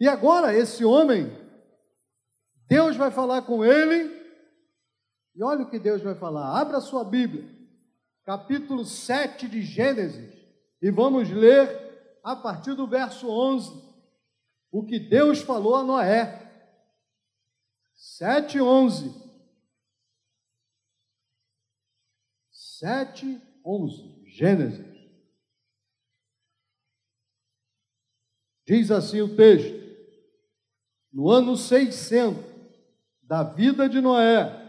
E agora, esse homem, Deus vai falar com ele, e olha o que Deus vai falar. Abra sua Bíblia, capítulo 7 de Gênesis, e vamos ler a partir do verso 11, o que Deus falou a Noé. 7, 11. 7, 11, Gênesis. Diz assim o texto: No ano 600 da vida de Noé,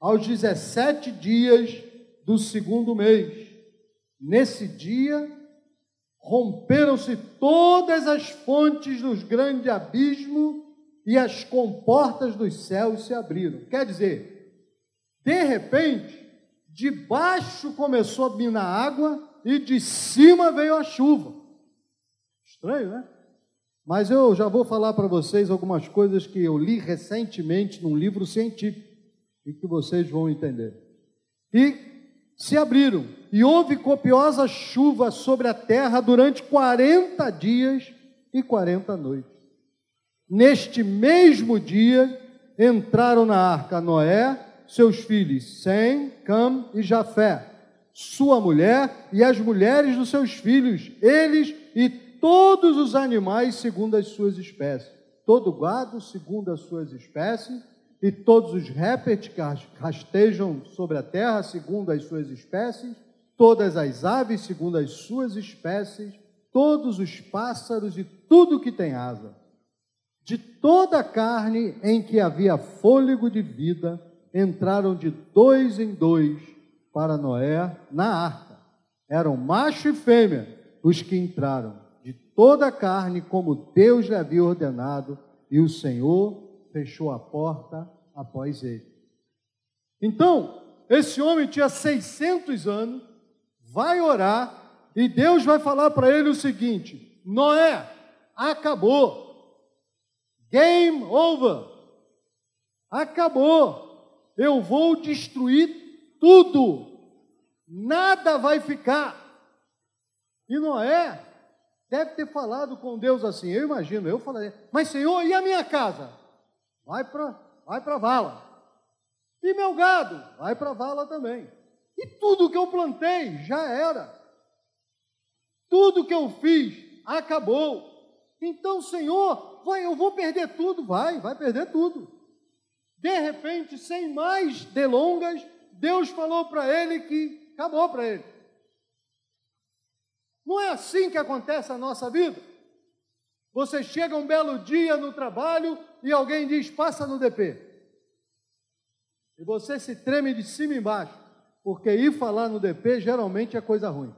aos 17 dias do segundo mês, nesse dia, romperam-se todas as fontes dos grandes abismos e as comportas dos céus se abriram. Quer dizer, de repente, de baixo começou a vir a água e de cima veio a chuva. Estranho, né? Mas eu já vou falar para vocês algumas coisas que eu li recentemente num livro científico e que vocês vão entender. E se abriram, e houve copiosa chuva sobre a terra durante 40 dias e 40 noites. Neste mesmo dia entraram na arca Noé, seus filhos Sem, Cam e Jafé, sua mulher e as mulheres dos seus filhos, eles e todos os animais segundo as suas espécies, todo gado segundo as suas espécies, e todos os répteis que rastejam sobre a terra segundo as suas espécies, todas as aves segundo as suas espécies, todos os pássaros e tudo que tem asa. De toda a carne em que havia fôlego de vida, entraram de dois em dois para Noé na arca. Eram macho e fêmea os que entraram, toda a carne, como Deus lhe havia ordenado, e o Senhor fechou a porta após ele. Então, esse homem tinha 600 anos, vai orar, e Deus vai falar para ele o seguinte: Noé, acabou, game over, acabou eu vou destruir tudo, nada vai ficar. E Noé deve ter falado com Deus assim, eu imagino, eu falei, mas Senhor, e a minha casa? Vai para vai a vala. E meu gado? Vai para a vala também. E tudo que eu plantei já era. Tudo que eu fiz acabou. Então, Senhor, vai, eu vou perder tudo, vai, vai perder tudo. De repente, sem mais delongas, Deus falou para ele que acabou para ele. Não é assim que acontece a nossa vida? Você chega um belo dia no trabalho e alguém diz: passa no DP. E você se treme de cima e embaixo, porque ir falar no DP geralmente é coisa ruim.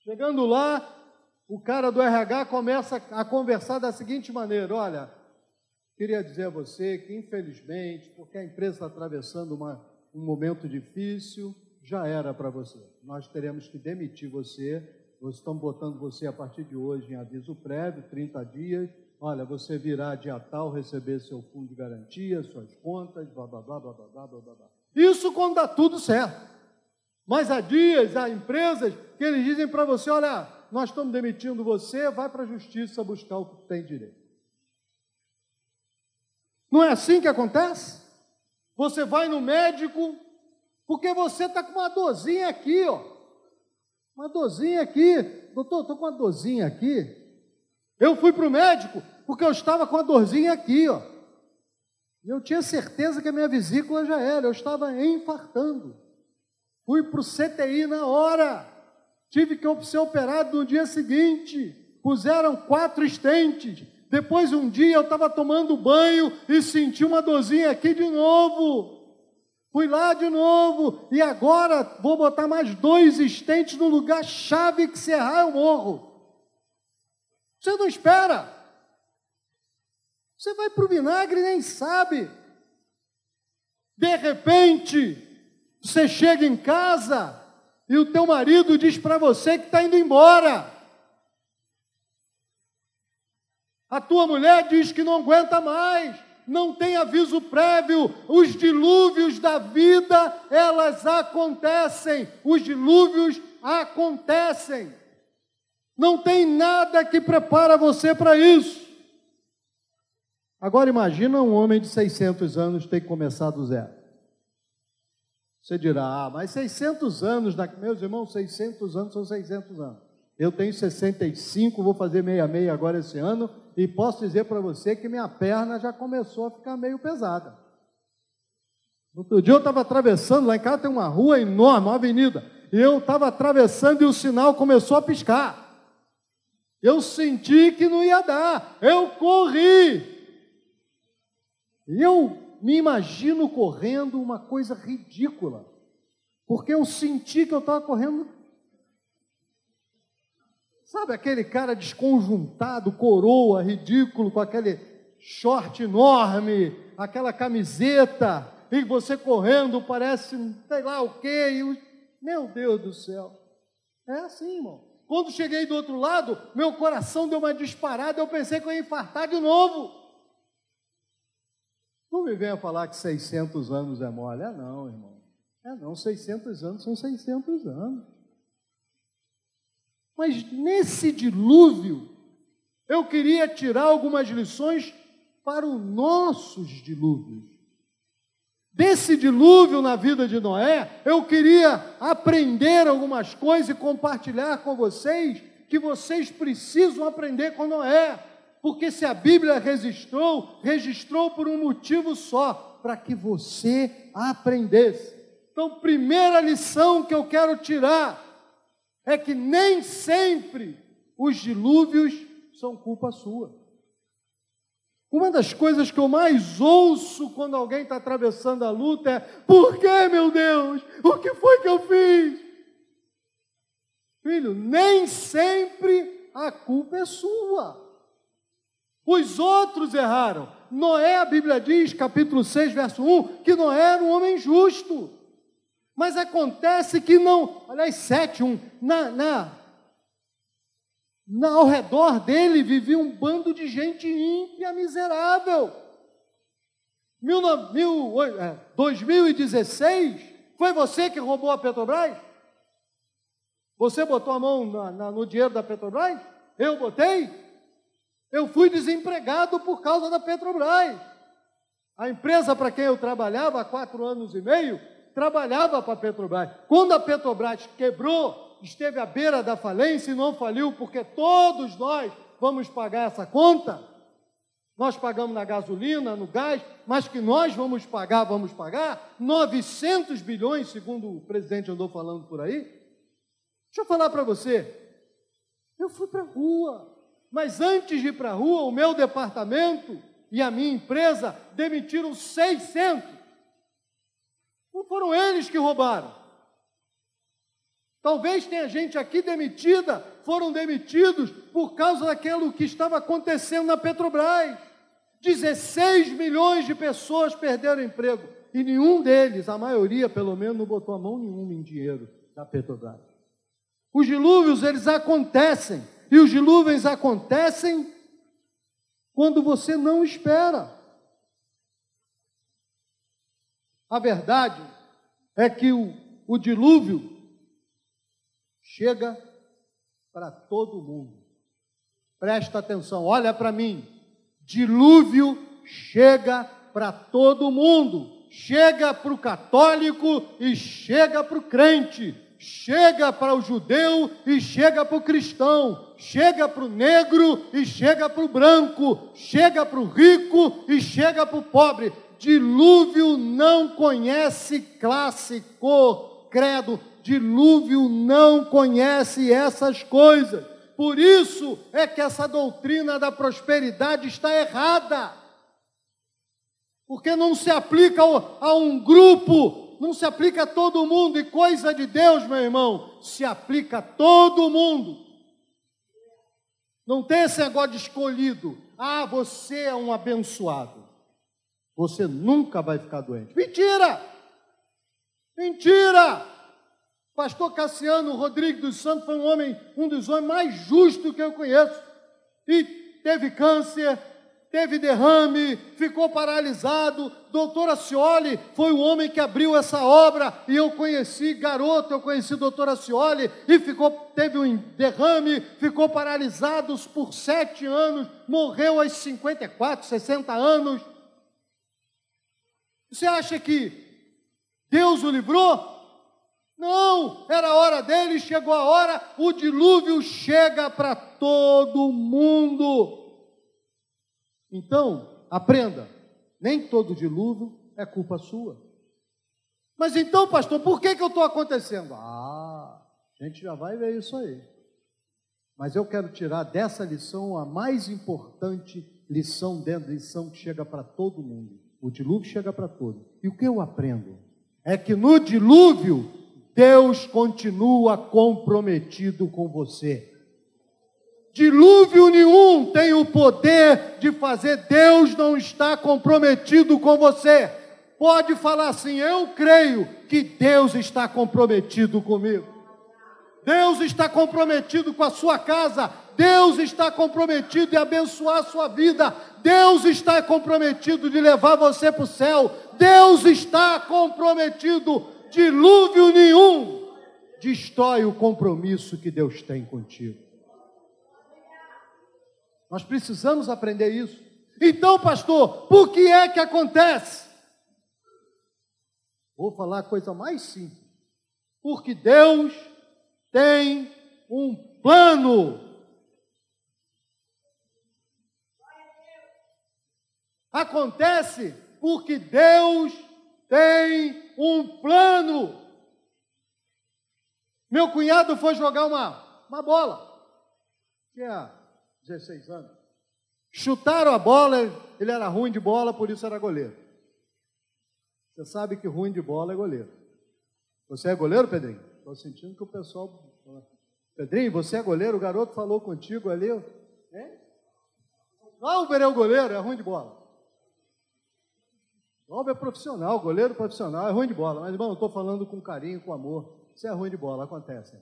Chegando lá, o cara do RH começa a conversar da seguinte maneira: olha, Queria dizer a você que, infelizmente, porque a empresa está atravessando uma, um momento difícil, já era para você. Nós teremos que demitir você. Nós estamos botando você a partir de hoje em aviso prévio, 30 dias. Olha, você virá dia tal receber seu fundo de garantia, suas contas, blá blá blá blá blá blá blá. Isso quando dá tudo certo. Mas há dias, há empresas que eles dizem para você: olha, nós estamos demitindo você, vai para a justiça buscar o que tem direito. Não é assim que acontece? Você vai no médico, porque você está com uma dorzinha aqui, ó. Uma dorzinha aqui. Doutor, estou com uma dorzinha aqui. Eu fui para o médico porque eu estava com a dorzinha aqui, ó. E eu tinha certeza que a minha vesícula já era, eu estava infartando. Fui para o CTI na hora. Tive que ser operado no dia seguinte. Puseram quatro estentes. Depois um dia eu estava tomando banho e senti uma dorzinha aqui de novo. Fui lá de novo e agora vou botar mais dois estentes no lugar chave que se errar eu morro. Você não espera. Você vai para o vinagre e nem sabe. De repente, você chega em casa e o teu marido diz para você que está indo embora. A tua mulher diz que não aguenta mais, não tem aviso prévio. Os dilúvios da vida, elas acontecem. Os dilúvios acontecem. Não tem nada que prepara você para isso. Agora imagina um homem de 600 anos ter que começar do zero. Você dirá, ah, mas 600 anos, meus irmãos, 600 anos são 600 anos. Eu tenho 65, vou fazer 66 agora esse ano, e posso dizer para você que minha perna já começou a ficar meio pesada. Outro dia eu estava atravessando, lá em casa tem uma rua enorme, uma avenida, e eu estava atravessando e o sinal começou a piscar. Eu senti que não ia dar, eu corri. E eu me imagino correndo uma coisa ridícula, porque eu senti que eu estava correndo. Sabe aquele cara desconjuntado, coroa, ridículo, com aquele short enorme, aquela camiseta, e você correndo parece sei lá o quê, e meu Deus do céu. É assim, irmão. Quando cheguei do outro lado, meu coração deu uma disparada, eu pensei que eu ia infartar de novo. Não me venha falar que 600 anos é mole. É não, irmão. É não, 600 anos são 600 anos. Mas nesse dilúvio, eu queria tirar algumas lições para os nossos dilúvios. Desse dilúvio na vida de Noé, eu queria aprender algumas coisas e compartilhar com vocês que vocês precisam aprender com Noé. Porque se a Bíblia registrou, registrou por um motivo só, para que você aprendesse. Então, primeira lição que eu quero tirar é que nem sempre os dilúvios são culpa sua. Uma das coisas que eu mais ouço quando alguém está atravessando a luta é: por que, meu Deus? O que foi que eu fiz? Filho, nem sempre a culpa é sua. Os outros erraram. Noé, a Bíblia diz, capítulo 6, verso 1, que Noé era um homem justo. Mas acontece que não, aliás, 7, 1, na, na, na, ao redor dele vivia um bando de gente ímpia, miserável. Mil, mil, é, 2016, foi você que roubou a Petrobras? Você botou a mão na, na, no dinheiro da Petrobras? Eu botei? Eu fui desempregado por causa da Petrobras. A empresa para quem eu trabalhava há quatro anos e meio, trabalhava para a Petrobras. Quando a Petrobras quebrou, esteve à beira da falência e não faliu, porque todos nós vamos pagar essa conta. Nós pagamos na gasolina, no gás, mas que nós vamos pagar, vamos pagar 900 bilhões, segundo o presidente andou falando por aí. Deixa eu falar para você. Eu fui para a rua, mas antes de ir para a rua, o meu departamento e a minha empresa demitiram 600. Não foram eles que roubaram. Talvez tenha gente aqui demitida, foram demitidos por causa daquilo que estava acontecendo na Petrobras. 16 milhões de pessoas perderam emprego e nenhum deles, a maioria pelo menos, não botou a mão nenhuma em dinheiro da Petrobras. Os dilúvios, eles acontecem. E os dilúvios acontecem quando você não espera. A verdade é que o, o dilúvio chega para todo mundo. Presta atenção, olha para mim. Dilúvio chega para todo mundo. Chega para o católico e chega para o crente chega para o judeu e chega para o cristão, chega para o negro e chega para o branco, chega para o rico e chega para o pobre. Dilúvio não conhece classe, cor, credo. Dilúvio não conhece essas coisas. Por isso é que essa doutrina da prosperidade está errada. Porque não se aplica a um grupo não se aplica a todo mundo, e coisa de Deus, meu irmão, se aplica a todo mundo. Não tem esse negócio de escolhido. Ah, você é um abençoado. Você nunca vai ficar doente. Mentira! Mentira! Pastor Cassiano Rodrigues dos Santos foi um homem, um dos homens mais justos que eu conheço. E teve câncer, teve derrame, ficou paralisado. Doutor Acioli foi o homem que abriu essa obra e eu conheci, garoto, eu conheci doutor Acioli e ficou, teve um derrame, ficou paralisado por sete anos, morreu aos 54, 60 anos. Você acha que Deus o livrou? Não, era a hora dele, chegou a hora, o dilúvio chega para todo mundo. Então, aprenda: nem todo dilúvio é culpa sua. Mas então, pastor, por que, que eu estou acontecendo? Ah, a gente já vai ver isso aí. Mas eu quero tirar dessa lição a mais importante lição dentro lição que chega para todo mundo. O dilúvio chega para todo. E o que eu aprendo? É que no dilúvio, Deus continua comprometido com você. Dilúvio nenhum tem o poder de fazer Deus não estar comprometido com você. Pode falar assim: eu creio que Deus está comprometido comigo. Deus está comprometido com a sua casa. Deus está comprometido em abençoar a sua vida. Deus está comprometido de levar você para o céu. Deus está comprometido. Dilúvio nenhum destrói o compromisso que Deus tem contigo. Nós precisamos aprender isso. Então, pastor, por que é que acontece? Vou falar a coisa mais simples. Porque Deus tem um plano. Acontece porque Deus tem um plano. Meu cunhado foi jogar uma, uma bola. Tinha 16 anos. Chutaram a bola, ele era ruim de bola, por isso era goleiro. Você sabe que ruim de bola é goleiro. Você é goleiro, Pedrinho? Estou sentindo que o pessoal. Pedrinho, você é goleiro? O garoto falou contigo ali. Hein? Álvaro é o goleiro, é ruim de bola. Álvaro é profissional, goleiro profissional, é ruim de bola. Mas, irmão, eu estou falando com carinho, com amor. Você é ruim de bola, acontece.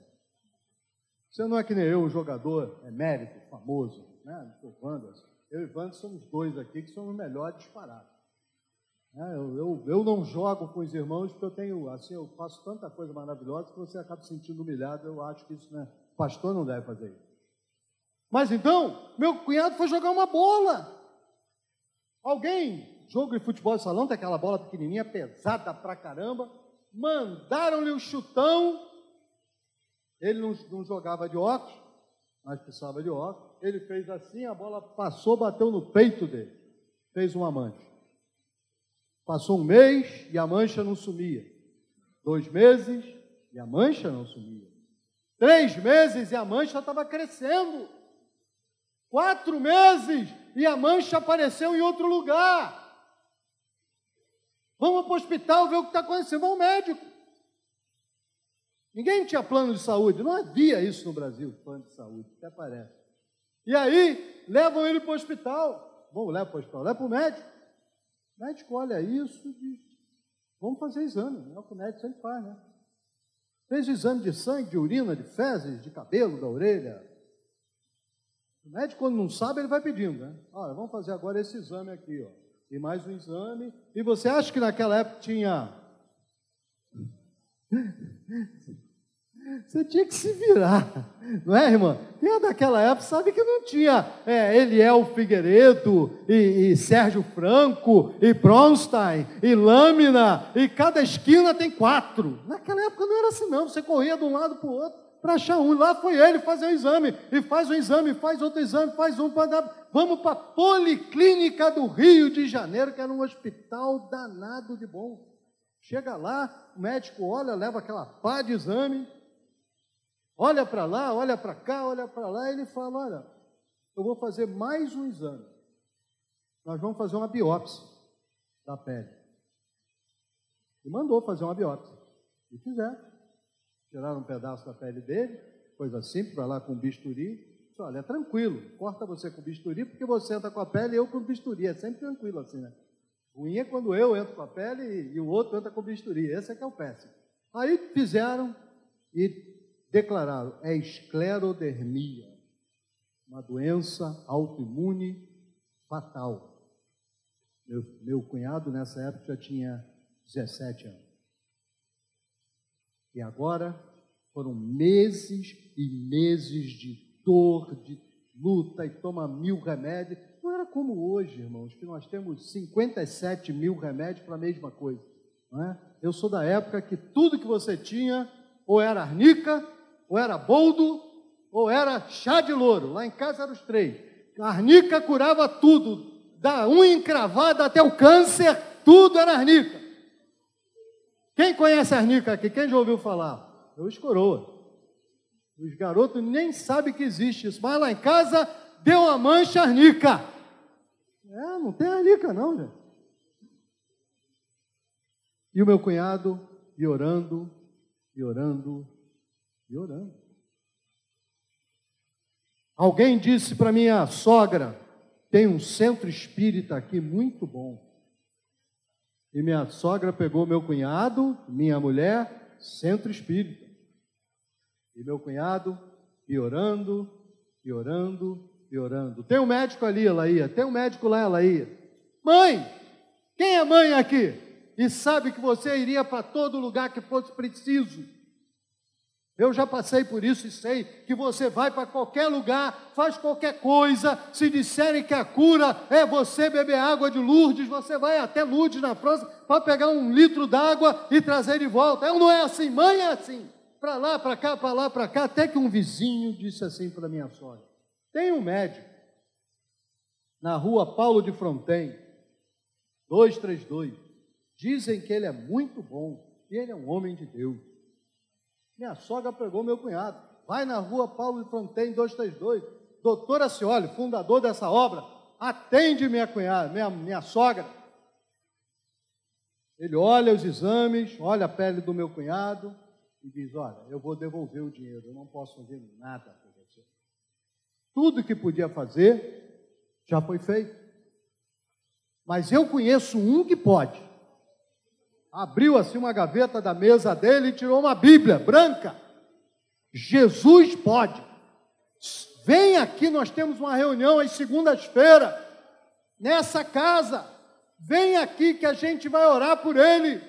Você não é que nem eu, jogador emérito, é famoso, né? O. Eu e o Wanderson somos dois aqui que somos melhores disparados. É, eu, eu, eu, não jogo com os irmãos porque eu tenho, assim, eu faço tanta coisa maravilhosa que você acaba se sentindo humilhado. Eu acho que isso, né? O pastor não deve fazer isso. Mas então, meu cunhado foi jogar uma bola. Alguém, jogo de futebol de salão, tem aquela bola pequenininha, pesada pra caramba, mandaram-lhe um chutão ele não, não jogava de óculos, mas precisava de óculos. Ele fez assim, a bola passou, bateu no peito dele. Fez uma mancha. Passou um mês e a mancha não sumia. Dois meses e a mancha não sumia. Três meses e a mancha estava crescendo. Quatro meses e a mancha apareceu em outro lugar. Vamos para o hospital ver o que está acontecendo. Vamos ao médico. Ninguém tinha plano de saúde, não havia isso no Brasil, plano de saúde, até parece. E aí, levam ele para o hospital. Vamos levar para o hospital, leva para o médico. O médico olha isso e diz: vamos fazer exame. É o que o médico sempre faz, né? Fez o exame de sangue, de urina, de fezes, de cabelo, da orelha. O médico, quando não sabe, ele vai pedindo, né? Olha, vamos fazer agora esse exame aqui, ó. E mais um exame. E você acha que naquela época tinha você tinha que se virar, não é, irmã? Quem é daquela época sabe que não tinha é, Eliel Figueiredo, e, e Sérgio Franco, e Bronstein, e Lâmina, e cada esquina tem quatro. Naquela época não era assim, não. Você corria de um lado para o outro para achar um. Lá foi ele fazer o exame, e faz um exame, faz outro exame, faz um. Vamos para a Policlínica do Rio de Janeiro, que era um hospital danado de bom. Chega lá, o médico olha, leva aquela pá de exame Olha para lá, olha para cá, olha para lá, e ele fala: Olha, eu vou fazer mais um exame. Nós vamos fazer uma biópsia da pele. E mandou fazer uma biópsia. E fizeram. Tiraram um pedaço da pele dele, coisa simples, vai lá com bisturi. Disse, Olha, é tranquilo, corta você com bisturi, porque você entra com a pele e eu com bisturi. É sempre tranquilo assim, né? Ruim é quando eu entro com a pele e, e o outro entra com bisturi. Esse é que é o péssimo. Aí fizeram e declararam: é esclerodermia, uma doença autoimune fatal. Meu, meu cunhado, nessa época, já tinha 17 anos. E agora foram meses e meses de dor, de luta, e toma mil remédios. Não era como hoje, irmãos, que nós temos 57 mil remédios para a mesma coisa. Não é? Eu sou da época que tudo que você tinha, ou era arnica, ou era boldo, ou era chá de louro. Lá em casa eram os três. A arnica curava tudo, da unha encravada até o câncer, tudo era arnica. Quem conhece arnica aqui? Quem já ouviu falar? Eu os coroa. Os garotos nem sabem que existe isso. Mas lá em casa deu uma mancha arnica. É, não tem arnica não, gente. E o meu cunhado, e orando, e orando, e orando. Alguém disse para minha sogra, tem um centro espírita aqui muito bom. E minha sogra pegou meu cunhado, minha mulher, centro espírita. E meu cunhado, e orando, e orando, e orando. Tem um médico ali, Elaía, tem um médico lá, Elaía. Mãe, quem é mãe aqui? E sabe que você iria para todo lugar que fosse preciso eu já passei por isso e sei que você vai para qualquer lugar, faz qualquer coisa. Se disserem que a cura é você beber água de Lourdes, você vai até Lourdes na França para pegar um litro d'água e trazer de volta. Eu não é assim, mãe é assim. Para lá, para cá, para lá, para cá. Até que um vizinho disse assim para minha sogra: tem um médico na rua Paulo de Fronten, 232. Dizem que ele é muito bom e ele é um homem de Deus. Minha sogra pegou meu cunhado. Vai na rua Paulo de Fronten 232. Doutor Acioli, fundador dessa obra, atende minha cunhada, minha, minha sogra. Ele olha os exames, olha a pele do meu cunhado e diz: Olha, eu vou devolver o dinheiro, eu não posso fazer nada por você. Tudo que podia fazer já foi feito. Mas eu conheço um que pode abriu assim uma gaveta da mesa dele e tirou uma Bíblia branca. Jesus pode. Vem aqui, nós temos uma reunião às segundas-feiras, nessa casa. Vem aqui que a gente vai orar por ele.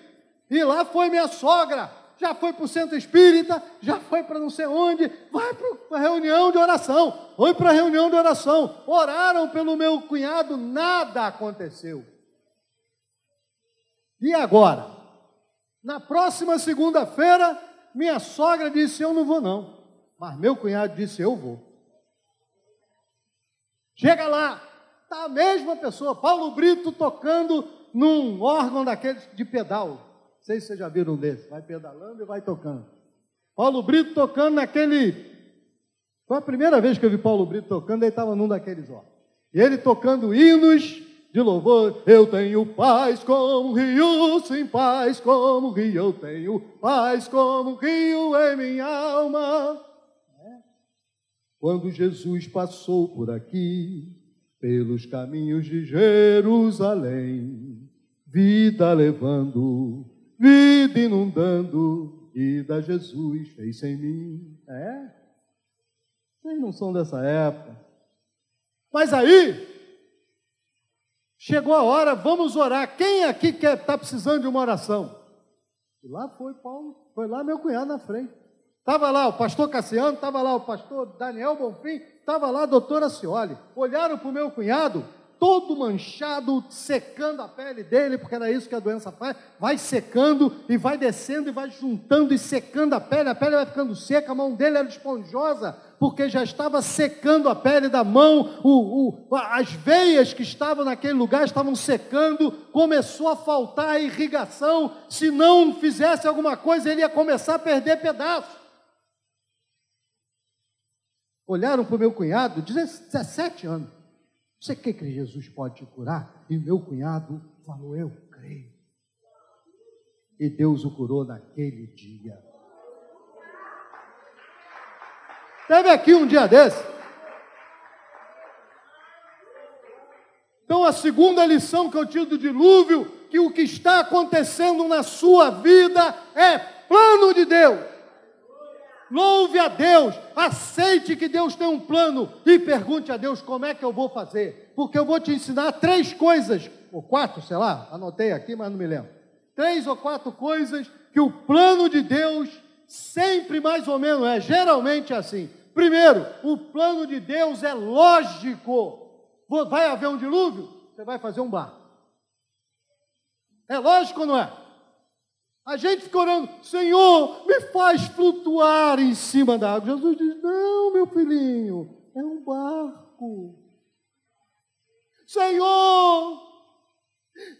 E lá foi minha sogra, já foi para o centro espírita, já foi para não sei onde, vai para a reunião de oração. Foi para a reunião de oração. Oraram pelo meu cunhado, nada aconteceu. E agora? Na próxima segunda-feira, minha sogra disse: Eu não vou, não. Mas meu cunhado disse: Eu vou. Chega lá, está a mesma pessoa, Paulo Brito tocando num órgão daqueles de pedal. Não sei se vocês já viram um desse. Vai pedalando e vai tocando. Paulo Brito tocando naquele. Foi a primeira vez que eu vi Paulo Brito tocando, ele estava num daqueles órgãos. E ele tocando hinos de louvor. Eu tenho paz como rio, sem paz como rio. Eu tenho paz como rio em minha alma. Quando Jesus passou por aqui, pelos caminhos de Jerusalém, vida levando, vida inundando, vida Jesus fez em mim. É? Vocês não são dessa época. Mas aí, Chegou a hora, vamos orar. Quem aqui quer está precisando de uma oração? E lá foi Paulo, foi lá meu cunhado na frente. Estava lá o pastor Cassiano, estava lá o pastor Daniel Bonfim, estava lá a doutora Cioli. Olharam para o meu cunhado, todo manchado, secando a pele dele, porque era isso que a doença faz, vai secando e vai descendo e vai juntando e secando a pele, a pele vai ficando seca, a mão dele era esponjosa, porque já estava secando a pele da mão, o, o, as veias que estavam naquele lugar estavam secando, começou a faltar a irrigação, se não fizesse alguma coisa, ele ia começar a perder pedaços. Olharam para o meu cunhado, 17 anos, você quer que Jesus pode te curar? E meu cunhado falou: Eu creio. E Deus o curou naquele dia. Teve aqui um dia desse. Então, a segunda lição que eu tiro do dilúvio, que o que está acontecendo na sua vida é plano de Deus. Louve a Deus, aceite que Deus tem um plano e pergunte a Deus como é que eu vou fazer. Porque eu vou te ensinar três coisas, ou quatro, sei lá, anotei aqui, mas não me lembro. Três ou quatro coisas que o plano de Deus sempre mais ou menos é, geralmente assim. Primeiro, o plano de Deus é lógico. Vai haver um dilúvio? Você vai fazer um barco. É lógico ou não é? A gente fica orando, Senhor, me faz flutuar em cima da água. Jesus diz: Não, meu filhinho, é um barco. Senhor,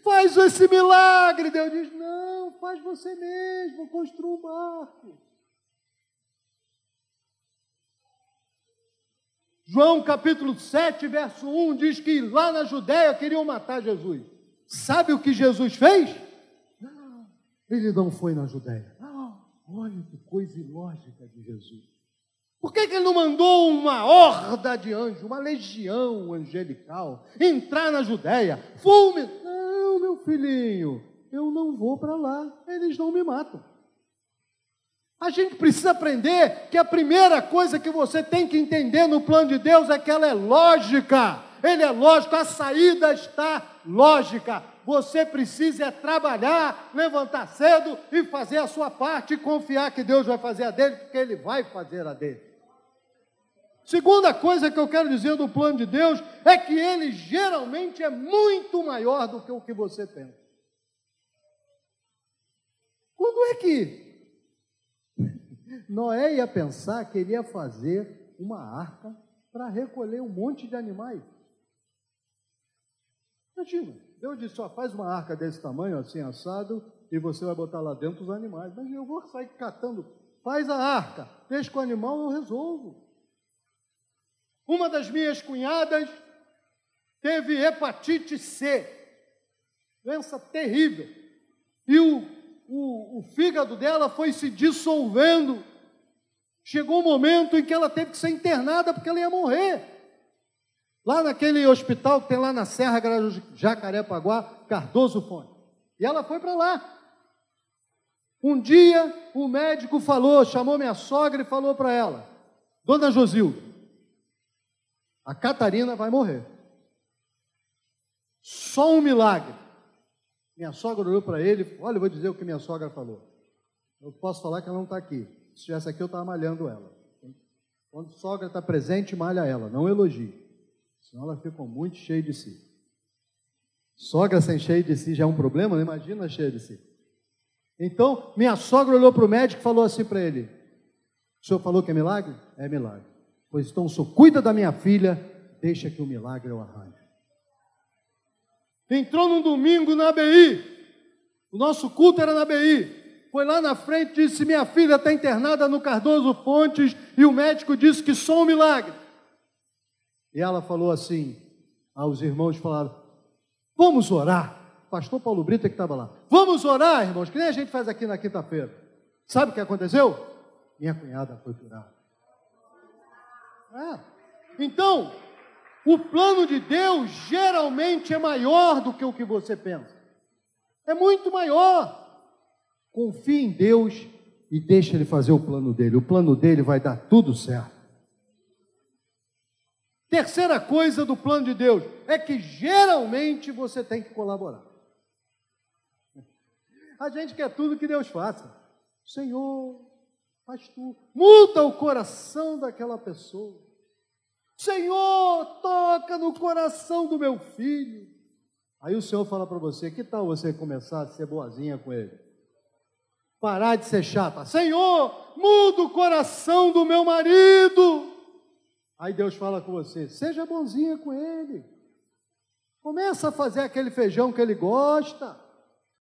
faz esse milagre. Deus diz: Não, faz você mesmo, construa um barco. João capítulo 7, verso 1 diz que lá na Judéia queriam matar Jesus. Sabe o que Jesus fez? Ele não foi na Judéia. olha que coisa ilógica de Jesus. Por que, que ele não mandou uma horda de anjos, uma legião angelical, entrar na Judéia? Fulme! Não, meu filhinho, eu não vou para lá, eles não me matam. A gente precisa aprender que a primeira coisa que você tem que entender no plano de Deus é que ela é lógica. Ele é lógico, a saída está lógica. Você precisa é trabalhar, levantar cedo e fazer a sua parte e confiar que Deus vai fazer a dele, porque ele vai fazer a dele. Segunda coisa que eu quero dizer do plano de Deus é que ele geralmente é muito maior do que o que você pensa. Quando é que Noé ia pensar que ele ia fazer uma arca para recolher um monte de animais? Imagina, Deus disse: só faz uma arca desse tamanho, assim assado, e você vai botar lá dentro os animais. Mas eu vou sair catando. Faz a arca, deixa com o animal, eu resolvo. Uma das minhas cunhadas teve hepatite C, doença terrível, e o, o, o fígado dela foi se dissolvendo. Chegou um momento em que ela teve que ser internada porque ela ia morrer. Lá naquele hospital que tem lá na Serra Jacarepaguá, Cardoso Fonte. E ela foi para lá. Um dia o médico falou, chamou minha sogra e falou para ela: Dona Josilda, a Catarina vai morrer. Só um milagre. Minha sogra olhou para ele, olha, eu vou dizer o que minha sogra falou. Eu posso falar que ela não está aqui. Se estivesse aqui, eu estava malhando ela. Quando sogra está presente, malha ela, não elogie. Senão ela fica muito cheia de si. Sogra sem cheia de si já é um problema, não imagina cheia de si. Então, minha sogra olhou para o médico e falou assim para ele: O senhor falou que é milagre? É milagre. Pois então, o senhor cuida da minha filha, deixa que o milagre eu arranjo. Entrou num domingo na ABI, o nosso culto era na ABI. Foi lá na frente e disse: Minha filha está internada no Cardoso Fontes, e o médico disse que só um milagre. E ela falou assim, aos irmãos falaram: Vamos orar. Pastor Paulo Brito é que estava lá. Vamos orar, irmãos, que nem a gente faz aqui na quinta-feira. Sabe o que aconteceu? Minha cunhada foi curada. É. Então, o plano de Deus geralmente é maior do que o que você pensa. É muito maior. Confie em Deus e deixe Ele fazer o plano dele. O plano dele vai dar tudo certo. Terceira coisa do plano de Deus é que geralmente você tem que colaborar. A gente quer tudo que Deus faça. Senhor, faz tu. Muda o coração daquela pessoa. Senhor, toca no coração do meu filho. Aí o Senhor fala para você: que tal você começar a ser boazinha com ele? Parar de ser chata. Senhor, muda o coração do meu marido. Aí Deus fala com você: seja bonzinha com ele. Começa a fazer aquele feijão que ele gosta.